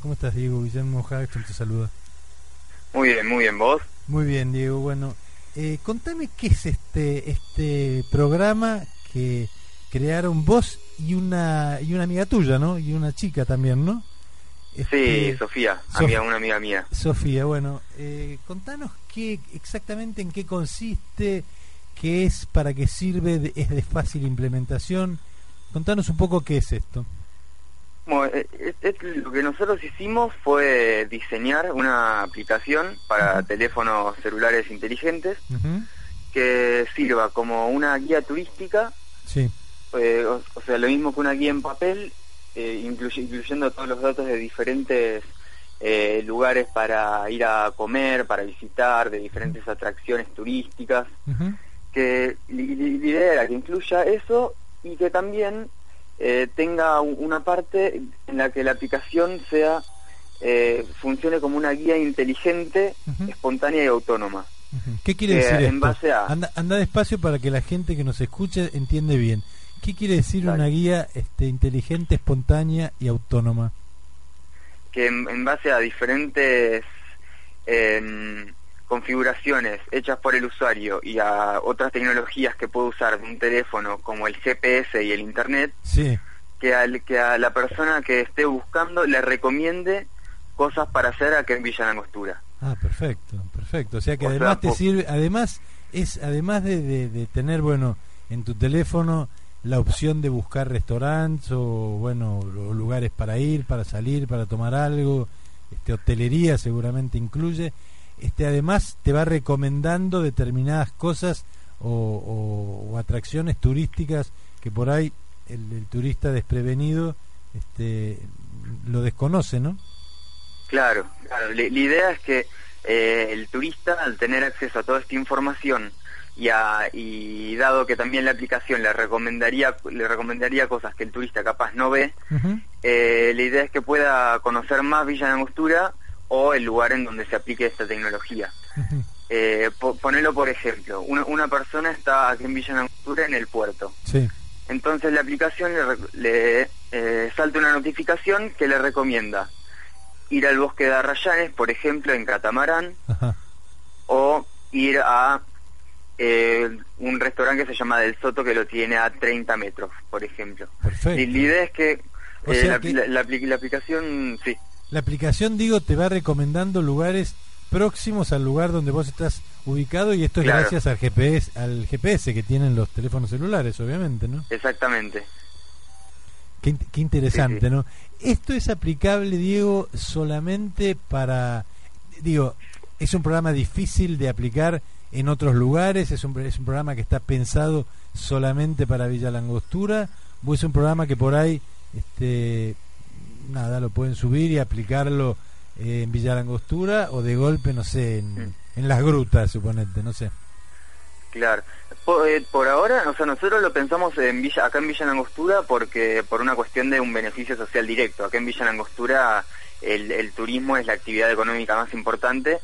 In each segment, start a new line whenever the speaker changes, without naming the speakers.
¿Cómo estás, Diego? Guillermo Jackson te saluda.
Muy bien, muy bien, ¿vos?
Muy bien, Diego. Bueno, eh, contame qué es este este programa que crearon vos y una y una amiga tuya, ¿no? Y una chica también, ¿no?
Este, sí, Sofía, amiga, una amiga mía.
Sofía, bueno, eh, contanos qué exactamente en qué consiste, qué es, para qué sirve, es de fácil implementación. Contanos un poco qué es esto.
Bueno, eh, lo que nosotros hicimos fue diseñar una aplicación para teléfonos celulares inteligentes que sirva como una guía turística,
sí.
Eh, o, sea, lo mismo que una guía en papel, eh, incluyendo todos los datos de diferentes lugares para ir a comer, para visitar, de diferentes atracciones turísticas, que la idea era que incluya eso y que también eh, tenga una parte en la que la aplicación sea eh, funcione como una guía inteligente, espontánea y autónoma.
¿Qué quiere decir en Base a... anda, despacio para que la gente que nos escuche entiende bien. ¿Qué quiere decir una guía este, inteligente, espontánea y autónoma?
Que en, base a diferentes eh, configuraciones hechas por el usuario y a otras tecnologías que puede usar de un teléfono como el GPS y el Internet,
sí.
que, al, que a la persona que esté buscando le recomiende cosas para hacer aquí en Villa Langostura.
Ah, perfecto, perfecto. O sea que además te sirve, además es además de, de, tener, bueno, en tu teléfono la opción de buscar restaurantes o, bueno, lugares para ir, para salir, para tomar algo, este, hotelería seguramente incluye este además te va recomendando determinadas cosas o, atracciones turísticas que por ahí el, turista desprevenido este lo desconoce, ¿no?
Claro, claro. La, idea es que eh, el turista, al tener acceso a toda esta información y, a, y dado que también la aplicación le recomendaría le recomendaría cosas que el turista capaz no ve, eh, la idea es que pueda conocer más Villa de Angostura o el lugar en donde se aplique esta tecnología. Eh, ponelo por ejemplo, una, persona está aquí en Villa Angostura en el puerto. Entonces la aplicación le, eh, salta una notificación que le recomienda ir al bosque de Arrayanes, por ejemplo, en catamarán, o ir a eh, un restaurante que se llama Del Soto que lo tiene a 30 metros, por ejemplo.
Y
la idea es que, la, la, aplicación, sí.
La aplicación, digo, te va recomendando lugares próximos al lugar donde vos estás ubicado y esto es gracias al GPS, al GPS que tienen los teléfonos celulares, obviamente, ¿no?
Exactamente.
Qué, interesante, ¿no? Esto es aplicable, Diego, solamente para, digo, es un programa difícil de aplicar en otros lugares, es un, es un programa que está pensado solamente para Villa Langostura, o es un programa que por ahí este, nada, lo pueden subir y aplicarlo eh, en Villa Langostura o de golpe, no sé, en, las grutas, suponete, no sé.
Claro. Eh, por, ahora, o sea, nosotros lo pensamos en Villa, acá en Villa Langostura porque por una cuestión de un beneficio social directo. Acá en Villa Langostura el, el turismo es la actividad económica más importante,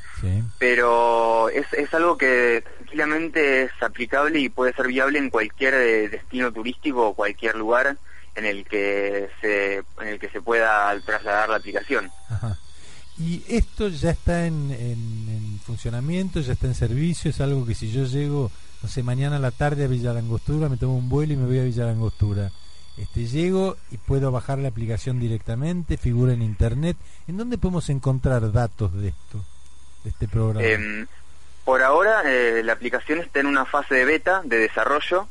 pero es, es algo que tranquilamente es aplicable y puede ser viable en cualquier eh, destino turístico o cualquier lugar en el que se en el que se pueda trasladar la aplicación.
Y esto ya está en, en, funcionamiento, ya está en servicio, es algo que si yo llego, no sé, mañana a la tarde a Villa Langostura, me tomo un vuelo y me voy a Villa Langostura. Este, llego y puedo bajar la aplicación directamente, figura en internet. ¿En dónde podemos encontrar datos de esto, de este programa?
Em, por ahora eh, la aplicación está en una fase de beta, de desarrollo.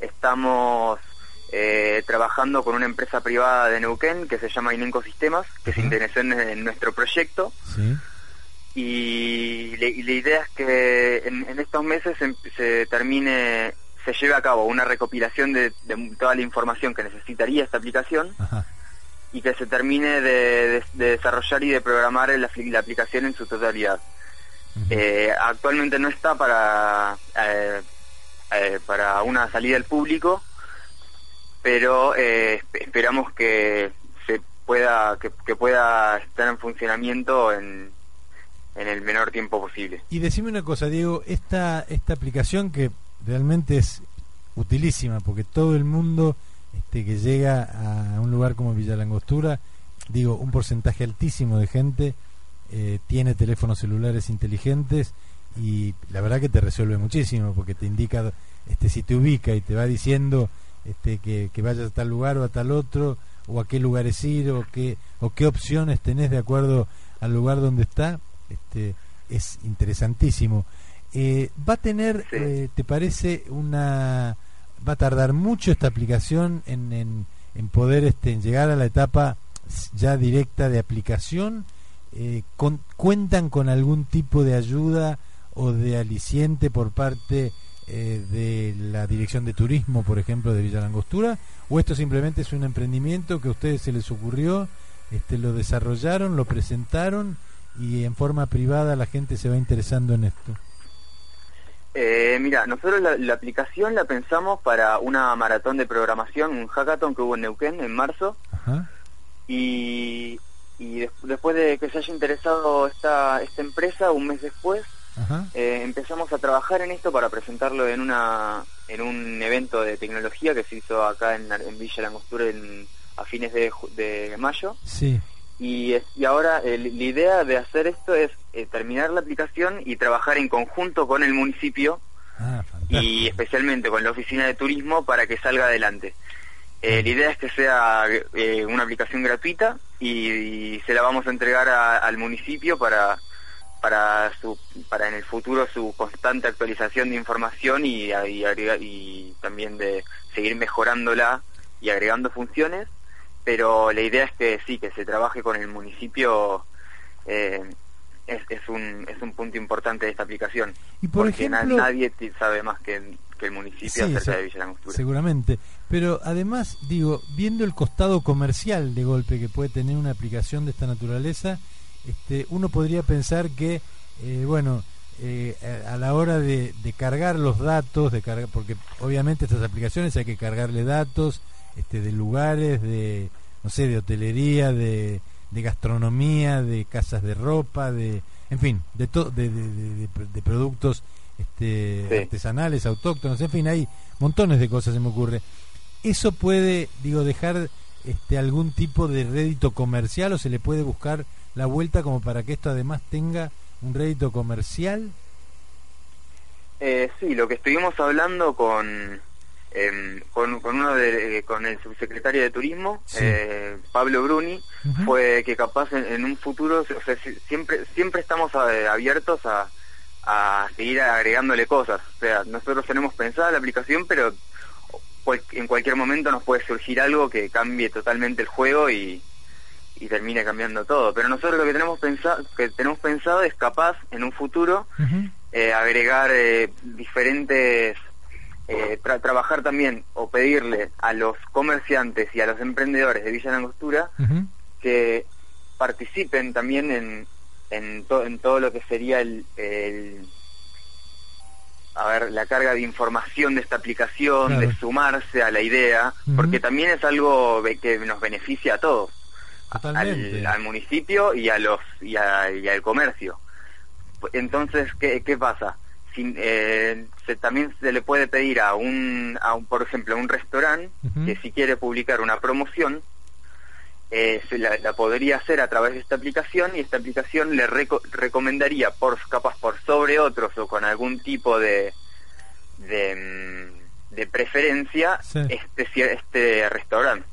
Estamos eh, trabajando con una empresa privada de Neuquén que se llama Inenco Sistemas, que se interesó en, nuestro proyecto. Y, la idea es que en, estos meses se, termine, se lleve a cabo una recopilación de, toda la información que necesitaría esta aplicación y que se termine de, desarrollar y de programar la, aplicación en su totalidad. Eh, actualmente no está para, eh, para una salida al público, pero eh, esperamos que se pueda que, pueda estar en funcionamiento en, en el menor tiempo posible.
Y decime una cosa, Diego, esta esta aplicación que realmente es utilísima porque todo el mundo este, que llega a un lugar como Villa Langostura digo, un porcentaje altísimo de gente eh, tiene teléfonos celulares inteligentes y la verdad que te resuelve muchísimo porque te indica, este, si te ubica y te va diciendo este, que, que vayas a tal lugar o a tal otro o a qué lugares ir o qué, o qué opciones tenés de acuerdo al lugar donde está, este, es interesantísimo. Eh, va a tener, eh, ¿te parece una... va a tardar mucho esta aplicación en, en, en poder este, en llegar a la etapa ya directa de aplicación? Eh, con, ¿Cuentan con algún tipo de ayuda o de aliciente por parte eh, de la Dirección de Turismo, por ejemplo, de Villa Langostura? ¿O esto simplemente es un emprendimiento que a ustedes se les ocurrió, este, lo desarrollaron, lo presentaron y en forma privada la gente se va interesando en esto?
Eh, mira, nosotros la, aplicación la pensamos para una maratón de programación, un hackathon que hubo en Neuquén en marzo. Y, después de que se haya interesado esta, esta empresa, un mes después, eh, empezamos a trabajar en esto para presentarlo en una en un evento de tecnología que se hizo acá en, Villa Langostura en, a fines de, de mayo.
Sí.
Y, y ahora la idea de hacer esto es eh, terminar la aplicación y trabajar en conjunto con el municipio ah, y especialmente con la oficina de turismo para que salga adelante. Eh, la idea es que sea una aplicación gratuita y, se la vamos a entregar al municipio para para su para en el futuro su constante actualización de información y, y, también de seguir mejorándola y agregando funciones pero la idea es que sí que se trabaje con el municipio eh, es, es, un es un punto importante de esta aplicación.
Y por
porque
ejemplo,
nadie sabe más que, que el municipio acerca de Villa Langostura.
seguramente. Pero además digo viendo el costado comercial de golpe que puede tener una aplicación de esta naturaleza este, uno podría pensar que, eh, bueno, eh, a la hora de, cargar los datos, de cargar, porque obviamente estas aplicaciones hay que cargarle datos este, de lugares, de, no sé, de hotelería, de, gastronomía, de casas de ropa, de, en fin, de, de, de, productos este, artesanales, autóctonos, en fin, hay montones de cosas, se me ocurre. Eso puede, digo, dejar este, algún tipo de rédito comercial o se le puede buscar la vuelta como para que esto además tenga un rédito comercial?
Eh, sí, lo que estuvimos hablando con em, con, uno de, con el subsecretario de turismo eh, Pablo Bruni fue que capaz en, un futuro siempre siempre estamos eh, abiertos a, a seguir agregándole cosas. O sea nosotros tenemos pensada la aplicación pero en cualquier momento nos puede surgir algo que cambie totalmente el juego y, y termine cambiando todo. Pero nosotros lo que tenemos pensado, que tenemos pensado es capaz en un futuro eh, agregar eh, diferentes, eh, trabajar también o pedirle a los comerciantes y a los emprendedores de Villa Langostura que participen también en, en, en todo lo que sería el, a ver, la carga de información de esta aplicación, de sumarse a la idea, porque también es algo que nos beneficia a todos al, municipio y a los y, al comercio. Entonces, ¿qué, qué pasa? Eh, se, también se le puede pedir a un, a un por ejemplo, a un restaurante que si quiere publicar una promoción, eh, se la, podría hacer a través de esta aplicación y esta aplicación le recomendaría, por capaz por sobre otros o con algún tipo de, de, mm, preferencia, este, este restaurante.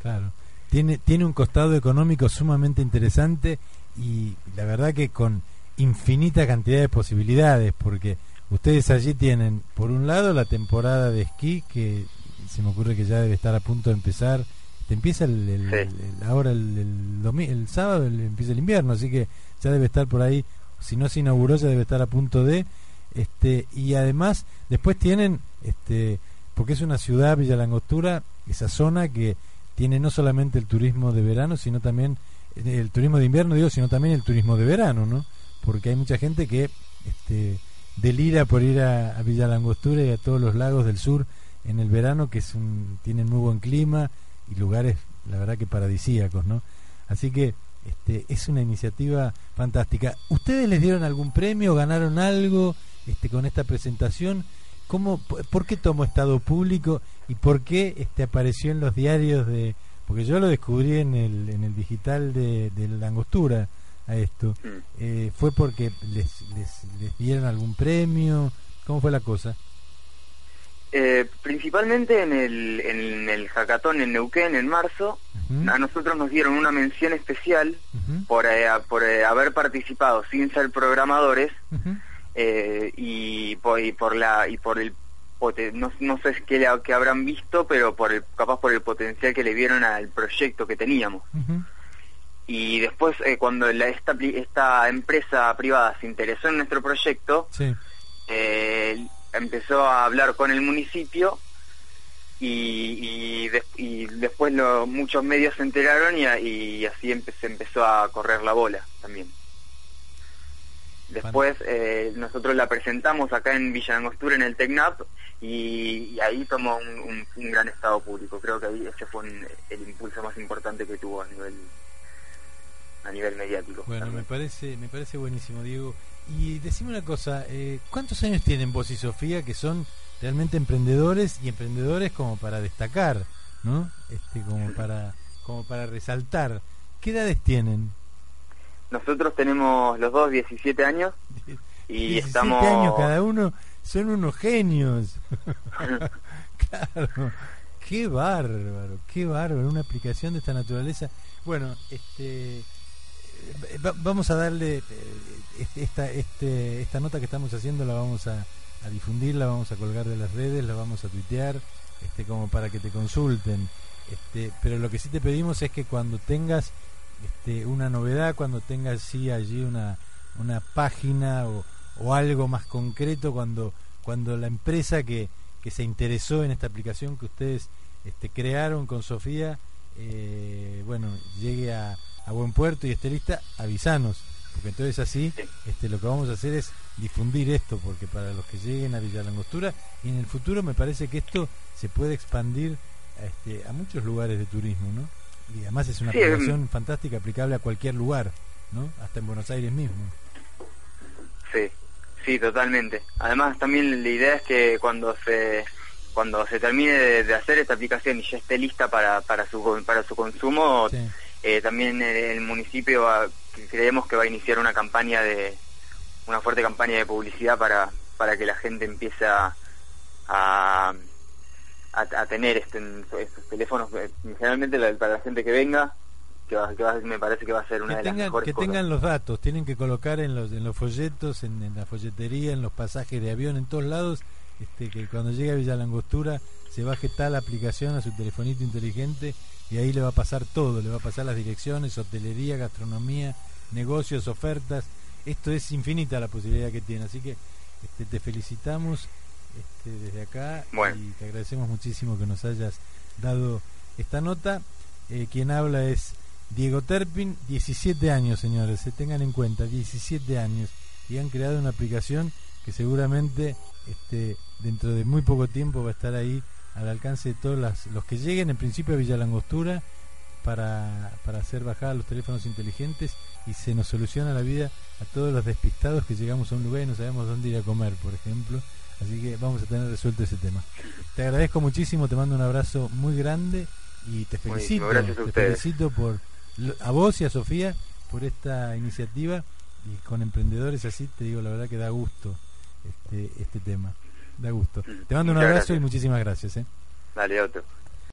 Claro tiene, tiene un costado económico sumamente interesante y la verdad que con infinita cantidad de posibilidades, porque ustedes allí tienen, por un lado, la temporada de esquí, que se me ocurre que ya debe estar a punto de empezar. Te empieza el, ahora el, el, sábado empieza el invierno, así que ya debe estar por ahí. Si no se inauguró, ya debe estar a punto de. este Y además, después tienen, este porque es una ciudad, Villa Langostura, esa zona que tiene no solamente el turismo de verano, sino también eh, el turismo de invierno, digo, sino también el turismo de verano, ¿no? Porque hay mucha gente que este, delira por ir a, Villa Langostura y a todos los lagos del sur en el verano, que es un, tienen muy buen clima y lugares, la verdad que paradisíacos, ¿no? Así que este, es una iniciativa fantástica. ¿Ustedes les dieron algún premio, ganaron algo este, con esta presentación? ¿Cómo, ¿Por qué tomó Estado Público y por qué este, apareció en los diarios de, porque yo lo descubrí en el, en el digital de, la angostura a esto. Mm. Eh, ¿Fue porque les, les, dieron algún premio? ¿Cómo fue la cosa?
Eh, principalmente en el, en el hackathon en Neuquén en marzo, a nosotros nos dieron una mención especial por, eh, por haber participado sin ser programadores y, por, y por la y por el no, no sé qué, que habrán visto, pero por el, capaz por el potencial que le vieron al proyecto que teníamos. Y después, eh, cuando la, esta, esta empresa privada se interesó en nuestro proyecto, eh, empezó a hablar con el municipio y, y, después muchos medios se enteraron y, y así se empezó a correr la bola también. Después eh, nosotros la presentamos acá en Villa Angostura en el TECNAP y, ahí tomó un, gran estado público. Creo que ahí ese fue el impulso más importante que tuvo a nivel a nivel mediático.
Bueno, me parece me parece buenísimo, Diego. Y decime una cosa, eh, ¿cuántos años tienen vos y Sofía que son realmente emprendedores y emprendedores como para destacar, ¿no? Este como para como para resaltar. ¿Qué edades tienen?
Nosotros tenemos los dos 17 años y
17
estamos...
años cada uno, son unos genios. claro, qué bárbaro, qué bárbaro, una aplicación de esta naturaleza. Bueno, este eh, vamos a darle eh, esta este, esta nota que estamos haciendo la vamos a, a difundir, la vamos a colgar de las redes, la vamos a tuitear, este como para que te consulten. Este, pero lo que sí te pedimos es que cuando tengas este, una novedad cuando tengas sí allí una, una página o, o, algo más concreto cuando, cuando la empresa que, que se interesó en esta aplicación que ustedes este, crearon con Sofía, eh, bueno, llegue a, a, buen puerto y esté lista, avisanos, porque entonces así este, lo que vamos a hacer es difundir esto, porque para los que lleguen a Villa Langostura, y en el futuro me parece que esto se puede expandir este, a muchos lugares de turismo, ¿no? Y además es una aplicación fantástica aplicable a cualquier lugar, ¿no? Hasta en Buenos Aires mismo.
Sí, sí, totalmente. Además también la idea es que cuando se cuando se termine de, hacer esta aplicación y ya esté lista para, para, su, para su consumo, eh, también el municipio creemos que va a iniciar una campaña de una fuerte campaña de publicidad para, para que la gente empiece a a, tener este, estos teléfonos, eh, generalmente para la gente que venga, que, me parece que va a ser una
que
de
tengan,
las mejores
Que tengan los datos, tienen que colocar en los, en los folletos, en, la folletería, en los pasajes de avión, en todos lados, este, que cuando llegue a Villa Langostura se baje tal aplicación a su telefonito inteligente y ahí le va a pasar todo, le va a pasar las direcciones, hotelería, gastronomía, negocios, ofertas. Esto es infinita la posibilidad que tiene, así que este, te felicitamos este, desde acá y te agradecemos muchísimo que nos hayas dado esta nota. Eh, quien habla es Diego Terpin, 17 años, señores, se tengan en cuenta, 17 años, y han creado una aplicación que seguramente este, dentro de muy poco tiempo va a estar ahí al alcance de todos los que lleguen. En principio a Villa Langostura para, para hacer bajar los teléfonos inteligentes y se nos soluciona la vida a todos los despistados que llegamos a un lugar y no sabemos dónde ir a comer, por ejemplo Así que vamos a tener resuelto ese tema. Te agradezco muchísimo, te mando un abrazo muy grande y te felicito. te felicito por a vos y a Sofía por esta iniciativa y con emprendedores así te digo la verdad que da gusto este este tema. Da gusto. Te mando un abrazo y muchísimas gracias, ¿eh?
Dale, otro.